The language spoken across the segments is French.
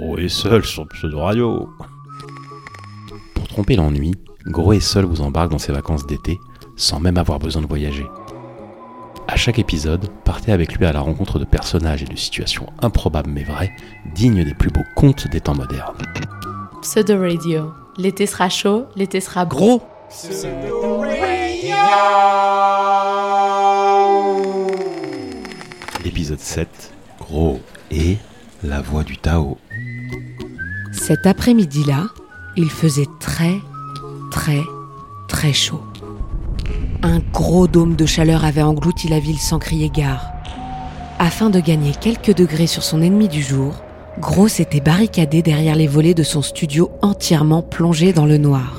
Gros et seul sur pseudo radio. Pour tromper l'ennui, Gros et seul vous embarque dans ses vacances d'été sans même avoir besoin de voyager. À chaque épisode, partez avec lui à la rencontre de personnages et de situations improbables mais vraies, dignes des plus beaux contes des temps modernes. Pseudo Radio. L'été sera chaud, l'été sera. Gros Épisode 7, Gros et la voix du Tao. Cet après-midi-là, il faisait très, très, très chaud. Un gros dôme de chaleur avait englouti la ville sans crier gare. Afin de gagner quelques degrés sur son ennemi du jour, Gros s'était barricadé derrière les volets de son studio entièrement plongé dans le noir.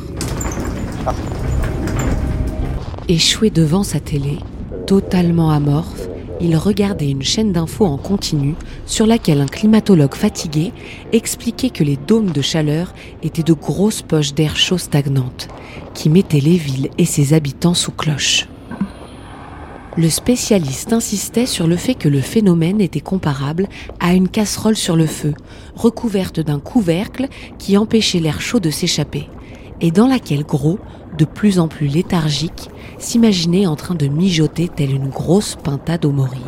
Échoué devant sa télé, totalement amorphe, il regardait une chaîne d'infos en continu sur laquelle un climatologue fatigué expliquait que les dômes de chaleur étaient de grosses poches d'air chaud stagnantes qui mettaient les villes et ses habitants sous cloche. Le spécialiste insistait sur le fait que le phénomène était comparable à une casserole sur le feu, recouverte d'un couvercle qui empêchait l'air chaud de s'échapper, et dans laquelle Gros, de plus en plus léthargique, s'imaginait en train de mijoter telle une grosse pintade au mori.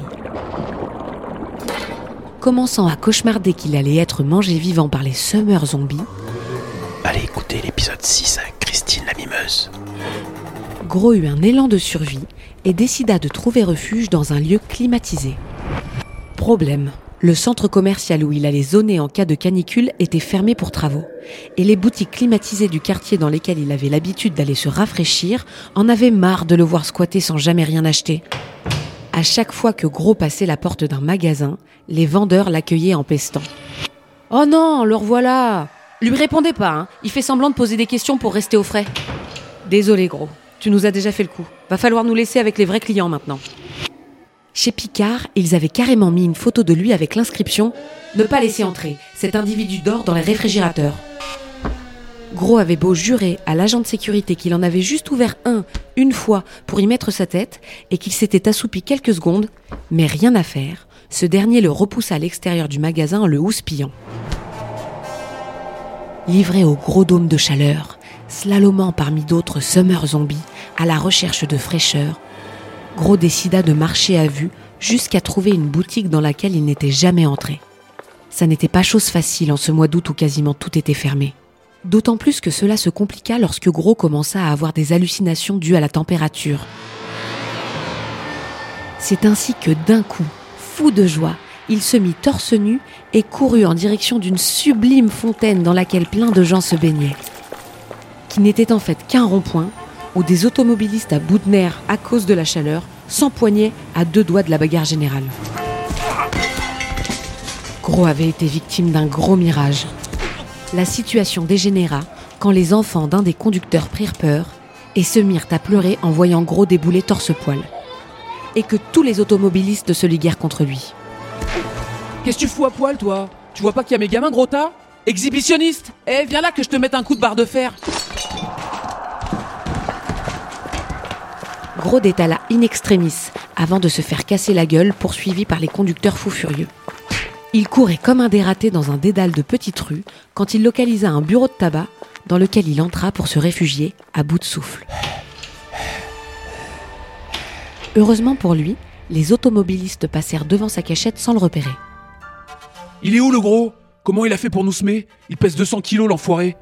Commençant à cauchemarder qu'il allait être mangé vivant par les summer zombies, Allez écouter l'épisode 6 avec Christine la mimeuse. Gros eut un élan de survie et décida de trouver refuge dans un lieu climatisé. Problème. Le centre commercial où il allait zoner en cas de canicule était fermé pour travaux. Et les boutiques climatisées du quartier dans lesquelles il avait l'habitude d'aller se rafraîchir en avaient marre de le voir squatter sans jamais rien acheter. À chaque fois que Gros passait la porte d'un magasin, les vendeurs l'accueillaient en pestant. Oh non, le revoilà Lui répondez pas, hein. il fait semblant de poser des questions pour rester au frais. Désolé Gros, tu nous as déjà fait le coup. Va falloir nous laisser avec les vrais clients maintenant. Chez Picard, ils avaient carrément mis une photo de lui avec l'inscription Ne pas laisser entrer, cet individu dort dans les réfrigérateurs. Gros avait beau jurer à l'agent de sécurité qu'il en avait juste ouvert un, une fois, pour y mettre sa tête, et qu'il s'était assoupi quelques secondes, mais rien à faire, ce dernier le repoussa à l'extérieur du magasin en le houspillant. Livré au gros dôme de chaleur, slalomant parmi d'autres summer zombies, à la recherche de fraîcheur, Gros décida de marcher à vue jusqu'à trouver une boutique dans laquelle il n'était jamais entré. Ça n'était pas chose facile en ce mois d'août où quasiment tout était fermé. D'autant plus que cela se compliqua lorsque Gros commença à avoir des hallucinations dues à la température. C'est ainsi que d'un coup, fou de joie, il se mit torse nu et courut en direction d'une sublime fontaine dans laquelle plein de gens se baignaient. Qui n'était en fait qu'un rond-point où des automobilistes à bout de nerfs à cause de la chaleur s'empoignaient à deux doigts de la bagarre générale. Gros avait été victime d'un gros mirage. La situation dégénéra quand les enfants d'un des conducteurs prirent peur et se mirent à pleurer en voyant Gros débouler torse-poil. Et que tous les automobilistes se liguèrent contre lui. Qu'est-ce que tu fous à poil, toi? Tu vois pas qu'il y a mes gamins, gros Exhibitionniste? Eh, viens là que je te mette un coup de barre de fer Gros détala in extremis avant de se faire casser la gueule, poursuivi par les conducteurs fous furieux. Il courait comme un dératé dans un dédale de petites rues quand il localisa un bureau de tabac dans lequel il entra pour se réfugier à bout de souffle. Heureusement pour lui, les automobilistes passèrent devant sa cachette sans le repérer. Il est où le gros? Comment il a fait pour nous semer? Il pèse 200 kilos l'enfoiré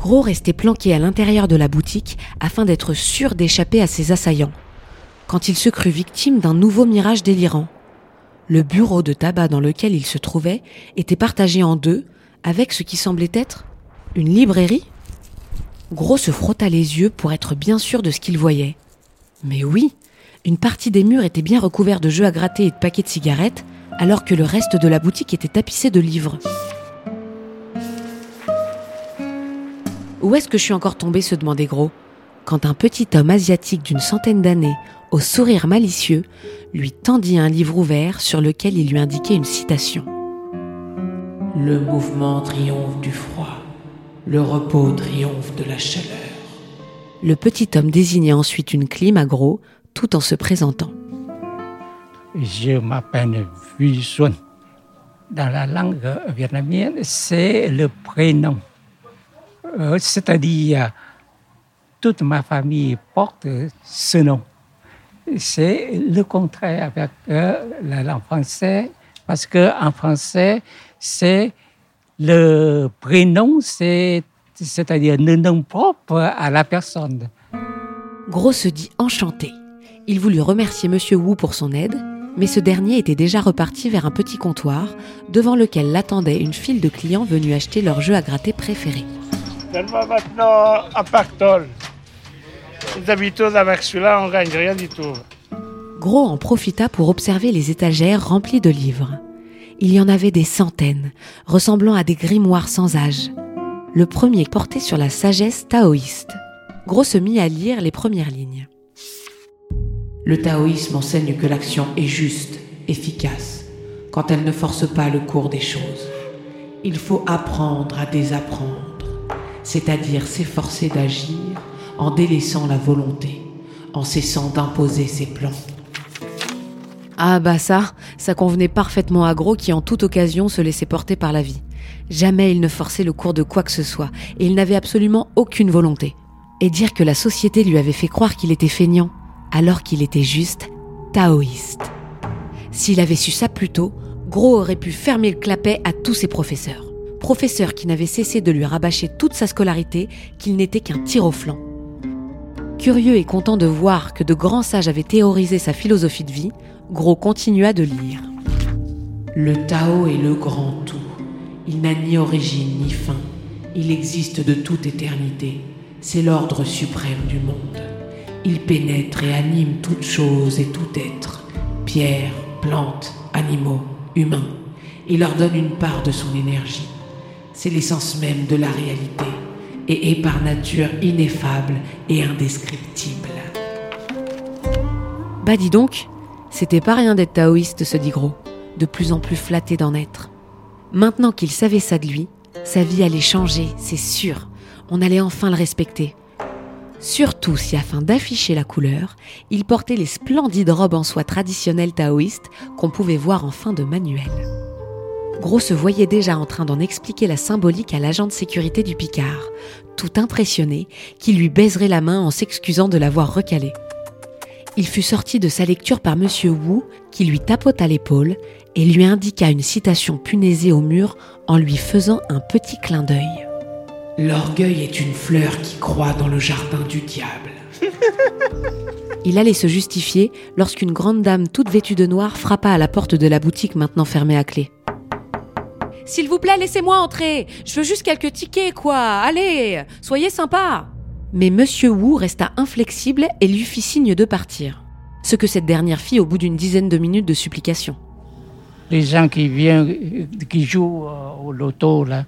Gros restait planqué à l'intérieur de la boutique afin d'être sûr d'échapper à ses assaillants. Quand il se crut victime d'un nouveau mirage délirant. Le bureau de tabac dans lequel il se trouvait était partagé en deux avec ce qui semblait être une librairie. Gros se frotta les yeux pour être bien sûr de ce qu'il voyait. Mais oui, une partie des murs était bien recouverte de jeux à gratter et de paquets de cigarettes, alors que le reste de la boutique était tapissé de livres. Où est-ce que je suis encore tombé se demandait Gros, quand un petit homme asiatique d'une centaine d'années, au sourire malicieux, lui tendit un livre ouvert sur lequel il lui indiquait une citation. Le mouvement triomphe du froid, le repos triomphe de la chaleur. Le petit homme désignait ensuite une clim à Gros, tout en se présentant. Je m'appelle Vusun. dans la langue vietnamienne, c'est le prénom. Euh, c'est-à-dire, toute ma famille porte ce nom. C'est le contraire avec euh, la langue française, parce qu'en français, c'est le prénom, c'est, c'est-à-dire le nom propre à la personne. Gros se dit enchanté. Il voulut remercier Monsieur Wu pour son aide, mais ce dernier était déjà reparti vers un petit comptoir devant lequel l'attendait une file de clients venus acheter leur jeu à gratter préféré. Donne-moi maintenant un pactole. D'habitude, avec celui-là, on gagne rien du tout. Gros en profita pour observer les étagères remplies de livres. Il y en avait des centaines, ressemblant à des grimoires sans âge. Le premier portait sur la sagesse taoïste. Gros se mit à lire les premières lignes. Le taoïsme enseigne que l'action est juste, efficace, quand elle ne force pas le cours des choses. Il faut apprendre à désapprendre, c'est-à-dire s'efforcer d'agir en délaissant la volonté, en cessant d'imposer ses plans. Ah bah ça, ça convenait parfaitement à Gros qui en toute occasion se laissait porter par la vie. Jamais il ne forçait le cours de quoi que ce soit, et il n'avait absolument aucune volonté. Et dire que la société lui avait fait croire qu'il était feignant, alors qu'il était juste taoïste. S'il avait su ça plus tôt, Gros aurait pu fermer le clapet à tous ses professeurs. Professeurs qui n'avaient cessé de lui rabâcher toute sa scolarité qu'il n'était qu'un tir au flanc. Curieux et content de voir que de grands sages avaient théorisé sa philosophie de vie, Gros continua de lire. Le Tao est le grand tout. Il n'a ni origine ni fin. Il existe de toute éternité. C'est l'ordre suprême du monde. Il pénètre et anime toute chose et tout être, pierres, plantes, animaux, humains. Il leur donne une part de son énergie. C'est l'essence même de la réalité et est par nature ineffable et indescriptible. Bah dis donc, c'était pas rien d'être taoïste, se dit Gros, de plus en plus flatté d'en être. Maintenant qu'il savait ça de lui, sa vie allait changer, c'est sûr. On allait enfin le respecter. Surtout si, afin d'afficher la couleur, il portait les splendides robes en soie traditionnelles taoïstes qu'on pouvait voir en fin de manuel. Gros se voyait déjà en train d'en expliquer la symbolique à l'agent de sécurité du Picard, tout impressionné, qui lui baiserait la main en s'excusant de l'avoir recalé. Il fut sorti de sa lecture par Monsieur Wu, qui lui tapota l'épaule et lui indiqua une citation punaisée au mur en lui faisant un petit clin d'œil. L'orgueil est une fleur qui croît dans le jardin du diable. Il allait se justifier lorsqu'une grande dame toute vêtue de noir frappa à la porte de la boutique maintenant fermée à clé. S'il vous plaît, laissez-moi entrer. Je veux juste quelques tickets, quoi. Allez, soyez sympa. Mais Monsieur Wu resta inflexible et lui fit signe de partir. Ce que cette dernière fit au bout d'une dizaine de minutes de supplication. Les gens qui viennent, qui jouent euh, au loto, là,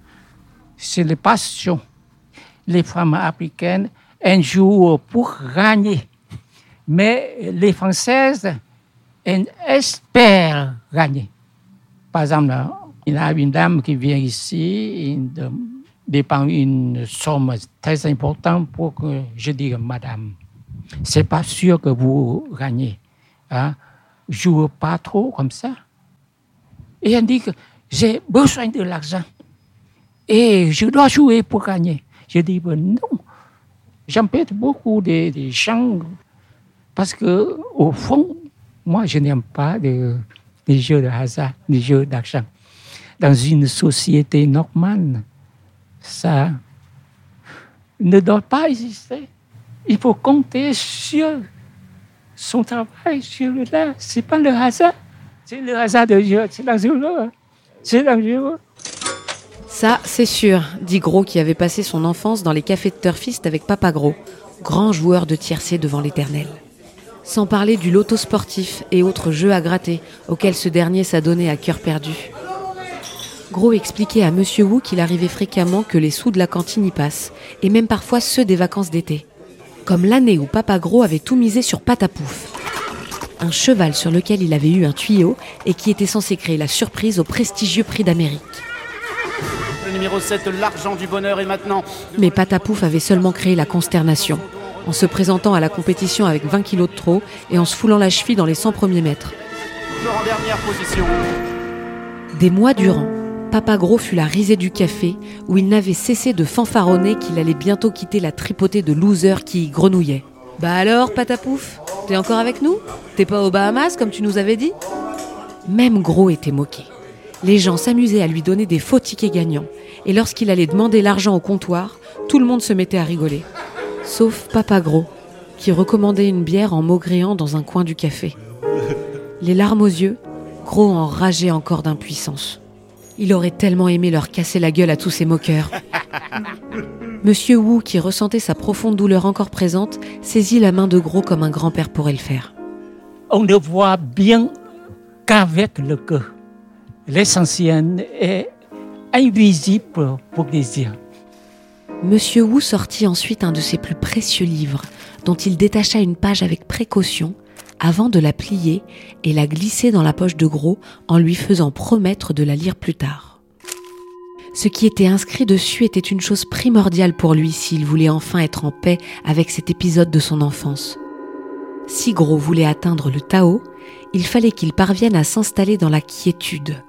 c'est les passions. Les femmes africaines, elles jouent pour gagner. Mais les Françaises, elles espèrent gagner. Par exemple, il y a une dame qui vient ici, il dépend une somme très importante pour que je dise, madame, c'est pas sûr que vous gagnez. Hein? Joue pas trop comme ça. Et elle dit que j'ai besoin de l'argent. Et je dois jouer pour gagner. Je dis, ben non. J'empêche beaucoup de, de, gens parce que, au fond, moi, je n'aime pas les jeux de hasard, les jeux d'argent dans une société normale, ça ne doit pas exister. Il faut compter sur son travail, sur le là. Ce n'est pas le hasard. C'est le hasard de Dieu. C'est dangereux. C'est dangereux. Ça, c'est sûr, dit Gros qui avait passé son enfance dans les cafés de Turfiste avec Papa Gros, grand joueur de tiercé devant l'éternel. Sans parler du loto sportif et autres jeux à gratter auxquels ce dernier s'adonnait à cœur perdu. Gros expliquait à Monsieur Wu qu'il arrivait fréquemment que les sous de la cantine y passent, et même parfois ceux des vacances d'été. Comme l'année où Papa Gros avait tout misé sur Patapouf, un cheval sur lequel il avait eu un tuyau et qui était censé créer la surprise au prestigieux prix d'Amérique. Le numéro 7, l'argent du bonheur est maintenant. Mais Patapouf avait seulement créé la consternation, en se présentant à la compétition avec 20 kilos de trop et en se foulant la cheville dans les 100 premiers mètres. Toujours en dernière position. Des mois durant, Papa Gros fut la risée du café où il n'avait cessé de fanfaronner qu'il allait bientôt quitter la tripotée de losers qui y grenouillaient. Bah alors, Patapouf T'es encore avec nous? T'es pas aux Bahamas comme tu nous avais dit? Même Gros était moqué. Les gens s'amusaient à lui donner des faux tickets gagnants, et lorsqu'il allait demander l'argent au comptoir, tout le monde se mettait à rigoler. Sauf Papa Gros, qui recommandait une bière en maugréant dans un coin du café. Les larmes aux yeux, Gros enrageait encore d'impuissance. Il aurait tellement aimé leur casser la gueule à tous ces moqueurs. Monsieur Wu, qui ressentait sa profonde douleur encore présente, saisit la main de Gros comme un grand-père pourrait le faire. On ne voit bien qu'avec le cœur. L'essentiel est invisible pour les yeux. Monsieur Wu sortit ensuite un de ses plus précieux livres, dont il détacha une page avec précaution, avant de la plier et la glisser dans la poche de Gros en lui faisant promettre de la lire plus tard. Ce qui était inscrit dessus était une chose primordiale pour lui s'il voulait enfin être en paix avec cet épisode de son enfance. Si Gros voulait atteindre le Tao, il fallait qu'il parvienne à s'installer dans la quiétude.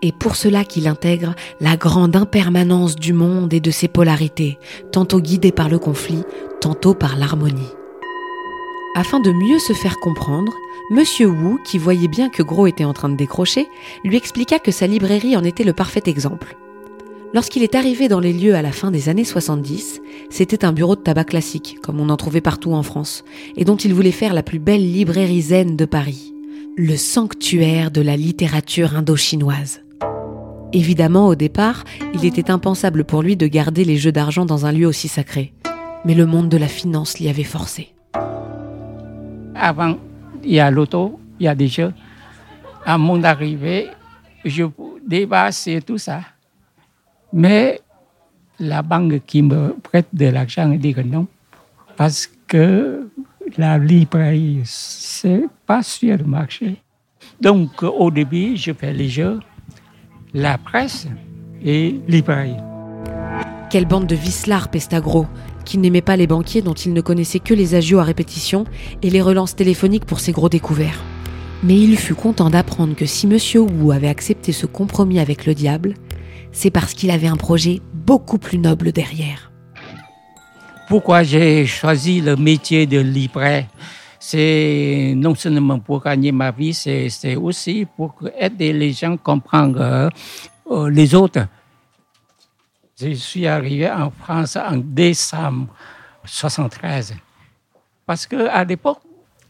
Et pour cela qu'il intègre la grande impermanence du monde et de ses polarités, tantôt guidées par le conflit, tantôt par l'harmonie. Afin de mieux se faire comprendre, Monsieur Wu, qui voyait bien que Gros était en train de décrocher, lui expliqua que sa librairie en était le parfait exemple. Lorsqu'il est arrivé dans les lieux à la fin des années 70, c'était un bureau de tabac classique, comme on en trouvait partout en France, et dont il voulait faire la plus belle librairie zen de Paris. Le sanctuaire de la littérature indo-chinoise. Évidemment, au départ, il était impensable pour lui de garder les jeux d'argent dans un lieu aussi sacré. Mais le monde de la finance l'y avait forcé. Avant, il y a l'auto, il y a des jeux. À mon arrivée, je dépasse et tout ça. Mais la banque qui me prête de l'argent dit que non, parce que la librairie, c'est pas sur le marché. Donc, au début, je fais les jeux, la presse et librairie. Quelle bande de vislards, Pestagro, qui n'aimait pas les banquiers dont il ne connaissait que les agios à répétition et les relances téléphoniques pour ses gros découverts. Mais il fut content d'apprendre que si Monsieur Wu avait accepté ce compromis avec le diable, c'est parce qu'il avait un projet beaucoup plus noble derrière. Pourquoi j'ai choisi le métier de libraire? C'est non seulement pour gagner ma vie, c'est aussi pour aider les gens à comprendre euh, les autres. Je suis arrivé en France en décembre 73. Parce qu'à l'époque,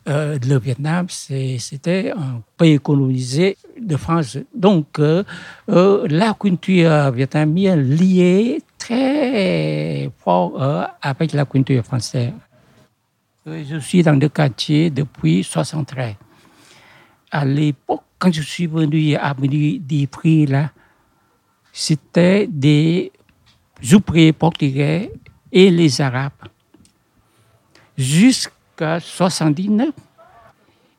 euh, le Vietnam, c'était un pays colonisé de France. Donc, euh, euh, la culture vietnamienne liée très fort avec la culture française. Je suis dans le quartier depuis 73. À l'époque, quand je suis venu à des prix là, c'était des ouvriers portugais et les Arabes. Jusqu'à 79.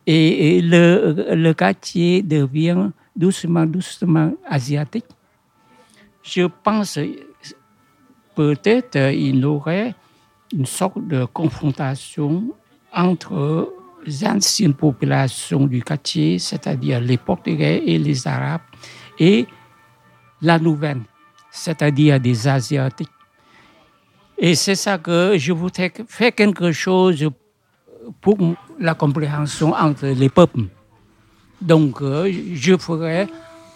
Et, le, le, quartier devient doucement, doucement asiatique. Je pense peut-être il y aurait une sorte de confrontation entre les anciennes populations du quartier, c'est-à-dire les Portugais et les Arabes, et la nouvelle c'est-à-dire des Asiatiques. Et c'est ça que je voudrais faire quelque chose pour la compréhension entre les peuples. Donc, euh, je ferai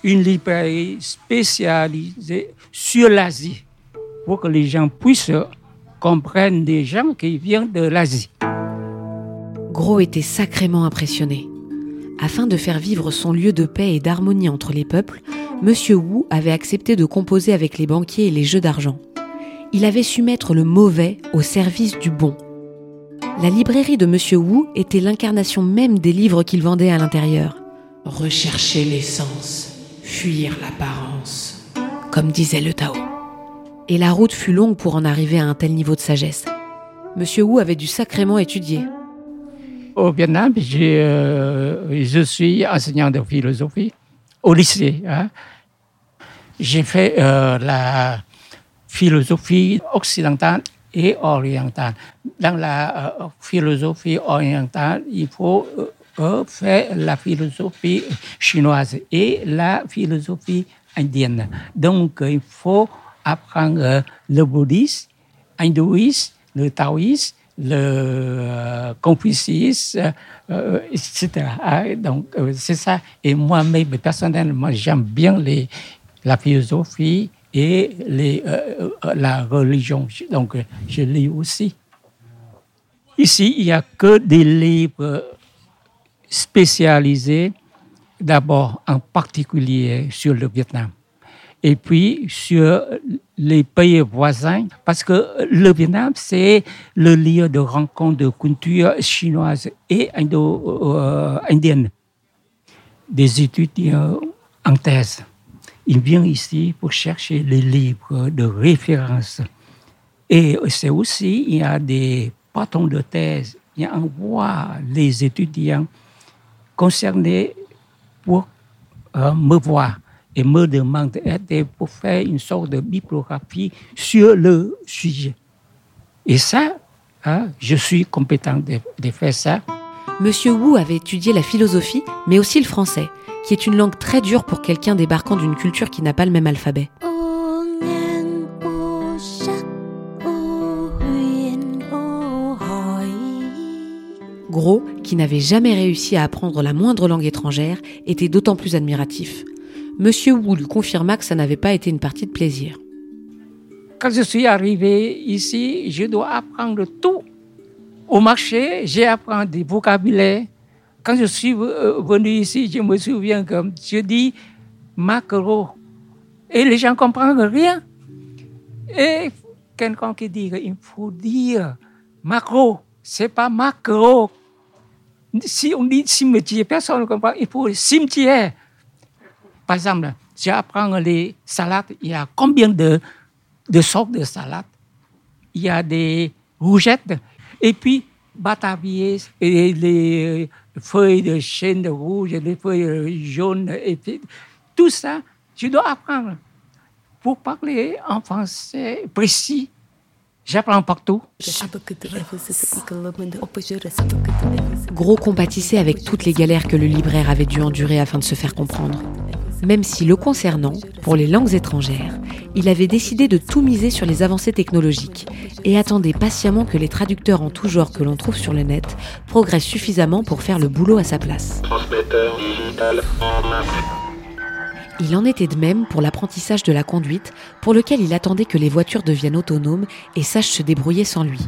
une librairie spécialisée sur l'Asie pour que les gens puissent comprendre des gens qui viennent de l'Asie. Gros était sacrément impressionné. Afin de faire vivre son lieu de paix et d'harmonie entre les peuples, Monsieur Wu avait accepté de composer avec les banquiers et les jeux d'argent. Il avait su mettre le mauvais au service du bon. La librairie de Monsieur Wu était l'incarnation même des livres qu'il vendait à l'intérieur. Rechercher l'essence, fuir l'apparence, comme disait le Tao. Et la route fut longue pour en arriver à un tel niveau de sagesse. Monsieur Wu avait dû sacrément étudier. Au Vietnam, euh, je suis enseignant de philosophie au lycée. Hein. J'ai fait euh, la philosophie occidentale et orientale. Dans la euh, philosophie orientale, il faut euh, fait la philosophie chinoise et la philosophie indienne. Donc, il faut apprendre le bouddhisme, l'hindouisme, le taoïsme, le confuciisme, euh, etc. Ah, Donc, c'est ça. Et moi-même, personnellement, j'aime bien les, la philosophie et euh, euh, la religion. Donc, je lis aussi. Ici, il n'y a que des livres spécialisés, d'abord en particulier sur le Vietnam, et puis sur les pays voisins, parce que le Vietnam, c'est le lieu de rencontre de culture chinoise et indo-indienne. Des étudiants en thèse, ils viennent ici pour chercher les livres de référence. Et c'est aussi, il y a des patrons de thèse, ils envoient les étudiants concernés pour euh, me voir et me demandent d'aide pour faire une sorte de bibliographie sur le sujet. Et ça, hein, je suis compétent de faire ça. Monsieur Wu avait étudié la philosophie, mais aussi le français, qui est une langue très dure pour quelqu'un débarquant d'une culture qui n'a pas le même alphabet. Gros, qui n'avait jamais réussi à apprendre la moindre langue étrangère, était d'autant plus admiratif. Monsieur Wu lui confirma que ça n'avait pas été une partie de plaisir. Quand je suis arrivé ici, je dois apprendre tout. Au marché, j'ai appris des vocabulaires. Quand je suis euh, venu ici, je me souviens que je dis macro. Et les gens ne comprennent rien. Et quelqu'un qui dit qu'il faut dire macro, c'est pas macro. Si on dit cimetière, personne ne comprend. Il faut cimetière. Par exemple, j'apprends les salades. Il y a combien de, de sortes de salades? Il y a des rougettes. Et puis, batavier, et les feuilles de chêne rouge, les feuilles jaunes. Et tout ça, je dois apprendre. Pour parler en français précis, j'apprends partout. Gros compatissait avec toutes les galères que le libraire avait dû endurer afin de se faire comprendre. Même si le concernant, pour les langues étrangères, il avait décidé de tout miser sur les avancées technologiques et attendait patiemment que les traducteurs en tout genre que l'on trouve sur le net progressent suffisamment pour faire le boulot à sa place. Il en était de même pour l'apprentissage de la conduite, pour lequel il attendait que les voitures deviennent autonomes et sachent se débrouiller sans lui.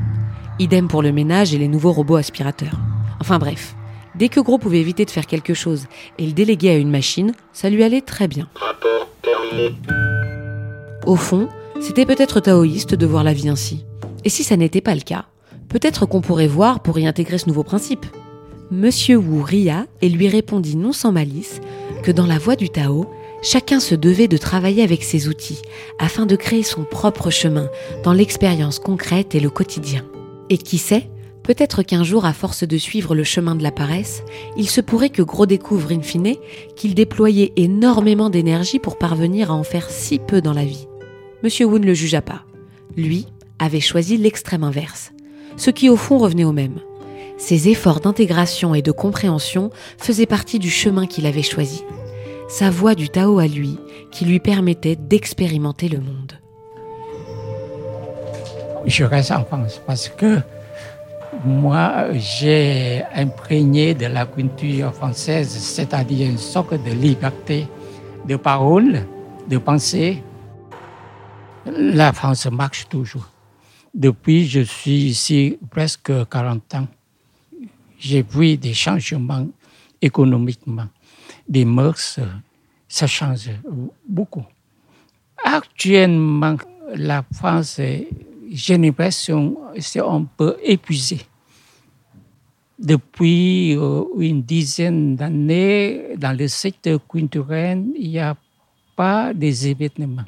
Idem pour le ménage et les nouveaux robots aspirateurs. Enfin bref, dès que Gros pouvait éviter de faire quelque chose et le déléguer à une machine, ça lui allait très bien. Au fond, c'était peut-être taoïste de voir la vie ainsi. Et si ça n'était pas le cas, peut-être qu'on pourrait voir pour y intégrer ce nouveau principe. Monsieur Wu ria et lui répondit non sans malice que dans la voie du Tao, chacun se devait de travailler avec ses outils afin de créer son propre chemin dans l'expérience concrète et le quotidien. Et qui sait, peut-être qu'un jour, à force de suivre le chemin de la paresse, il se pourrait que Gros découvre in fine qu'il déployait énormément d'énergie pour parvenir à en faire si peu dans la vie. Monsieur Wu ne le jugea pas. Lui avait choisi l'extrême inverse, ce qui au fond revenait au même. Ses efforts d'intégration et de compréhension faisaient partie du chemin qu'il avait choisi, sa voie du Tao à lui, qui lui permettait d'expérimenter le monde. Je reste en France parce que moi, j'ai imprégné de la culture française, c'est-à-dire une sorte de liberté de parole, de pensée. La France marche toujours. Depuis, je suis ici presque 40 ans. J'ai vu des changements économiquement, des mœurs, ça change beaucoup. Actuellement, la France, j'ai l'impression, c'est un peu épuisé. Depuis euh, une dizaine d'années, dans le secteur culturel, il n'y a pas des événements.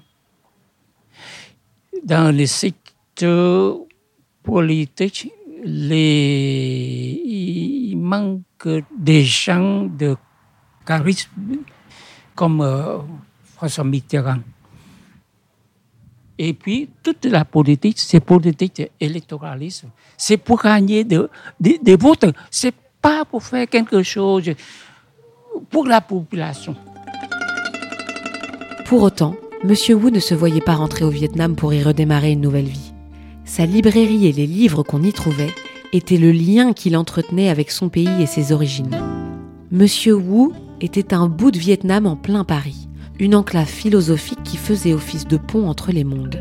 Dans le secteur politique, il manque des gens de charisme comme euh, François Mitterrand. Et puis, toute la politique, c'est politique électoralisme. C'est pour gagner des de, votes. C'est pas pour faire quelque chose pour la population. Pour autant, Monsieur Wu ne se voyait pas rentrer au Vietnam pour y redémarrer une nouvelle vie. Sa librairie et les livres qu'on y trouvait étaient le lien qu'il entretenait avec son pays et ses origines. Monsieur Wu était un bout de Vietnam en plein Paris, une enclave philosophique qui faisait office de pont entre les mondes.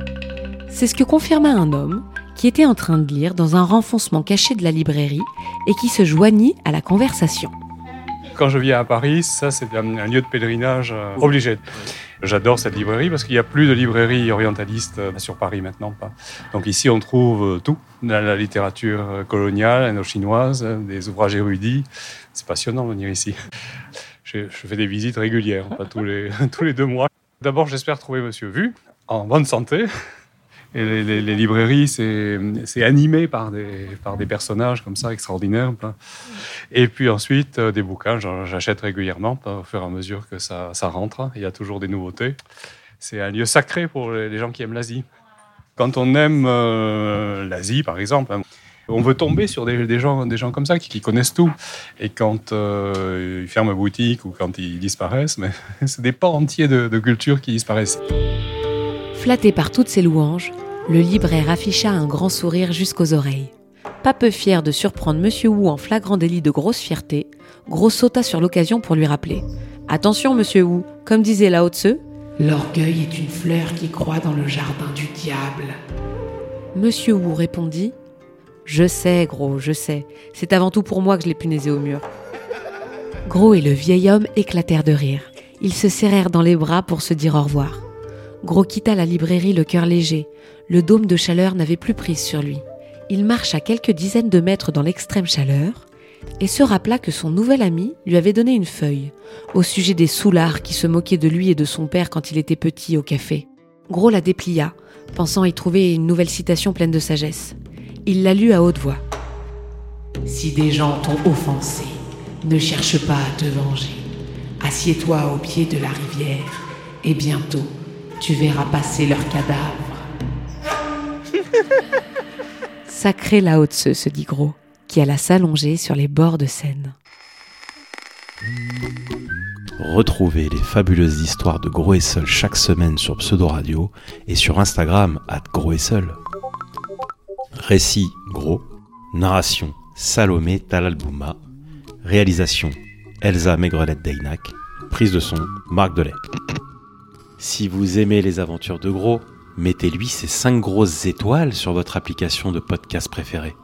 C'est ce que confirma un homme qui était en train de lire dans un renfoncement caché de la librairie et qui se joignit à la conversation. Quand je viens à Paris, ça c'est un, lieu de pèlerinage euh, obligé. J'adore cette librairie parce qu'il n'y a plus de librairie orientaliste euh, sur Paris maintenant. Pas. Donc ici on trouve euh, tout, la, littérature coloniale, indo-chinoise, euh, des ouvrages érudits. C'est passionnant de venir ici. Je, fais des visites régulières, pas tous les, tous les deux mois. D'abord j'espère trouver Monsieur Vu en bonne santé. Et les, librairies, c'est animé par des, par des personnages comme ça extraordinaires. Et puis ensuite, euh, des bouquins, j'achète régulièrement au fur et à mesure que ça, ça rentre. Il y a toujours des nouveautés. C'est un lieu sacré pour les les gens qui aiment l'Asie. Quand on aime euh, l'Asie, par exemple, hein, on veut tomber sur des, des gens, des gens comme ça qui, qui connaissent tout. Et quand euh, ils ferment boutique ou quand ils disparaissent, mais c'est des pans entiers de, de culture qui disparaissent. Flatté par toutes ces louanges, le libraire afficha un grand sourire jusqu'aux oreilles. Pas peu fier de surprendre Monsieur Wu en flagrant délit de grosse fierté, Gros sauta sur l'occasion pour lui rappeler. Attention, Monsieur Wu, comme disait Lao Tse, L'orgueil est une fleur qui croît dans le jardin du diable. Monsieur Wu répondit Je sais, Gros, je sais. C'est avant tout pour moi que je l'ai punaisé au mur. Gros et le vieil homme éclatèrent de rire. Ils se serrèrent dans les bras pour se dire au revoir. Gros quitta la librairie le cœur léger. Le dôme de chaleur n'avait plus prise sur lui. Il marcha quelques dizaines de mètres dans l'extrême chaleur et se rappela que son nouvel ami lui avait donné une feuille au sujet des soulards qui se moquaient de lui et de son père quand il était petit au café. Gros la déplia, pensant y trouver une nouvelle citation pleine de sagesse. Il la lut à haute voix. Si des gens t'ont offensé, ne cherche pas à te venger. Assieds-toi au pied de la rivière et bientôt tu verras passer leurs cadavres. Sacré Lao Tse, se dit Gros, qui alla s'allonger sur les bords de Seine. Retrouvez les fabuleuses histoires de Gros et Seul chaque semaine sur Pseudo Radio et sur Instagram at Gros et Seul. Récit Gros, narration Salomé Talalbouma, réalisation Elsa Maigrelette Deynac, prise de son Marc Delay. Si vous aimez les aventures de Gros, mettez-lui ces 5 grosses étoiles sur votre application de podcast préférée.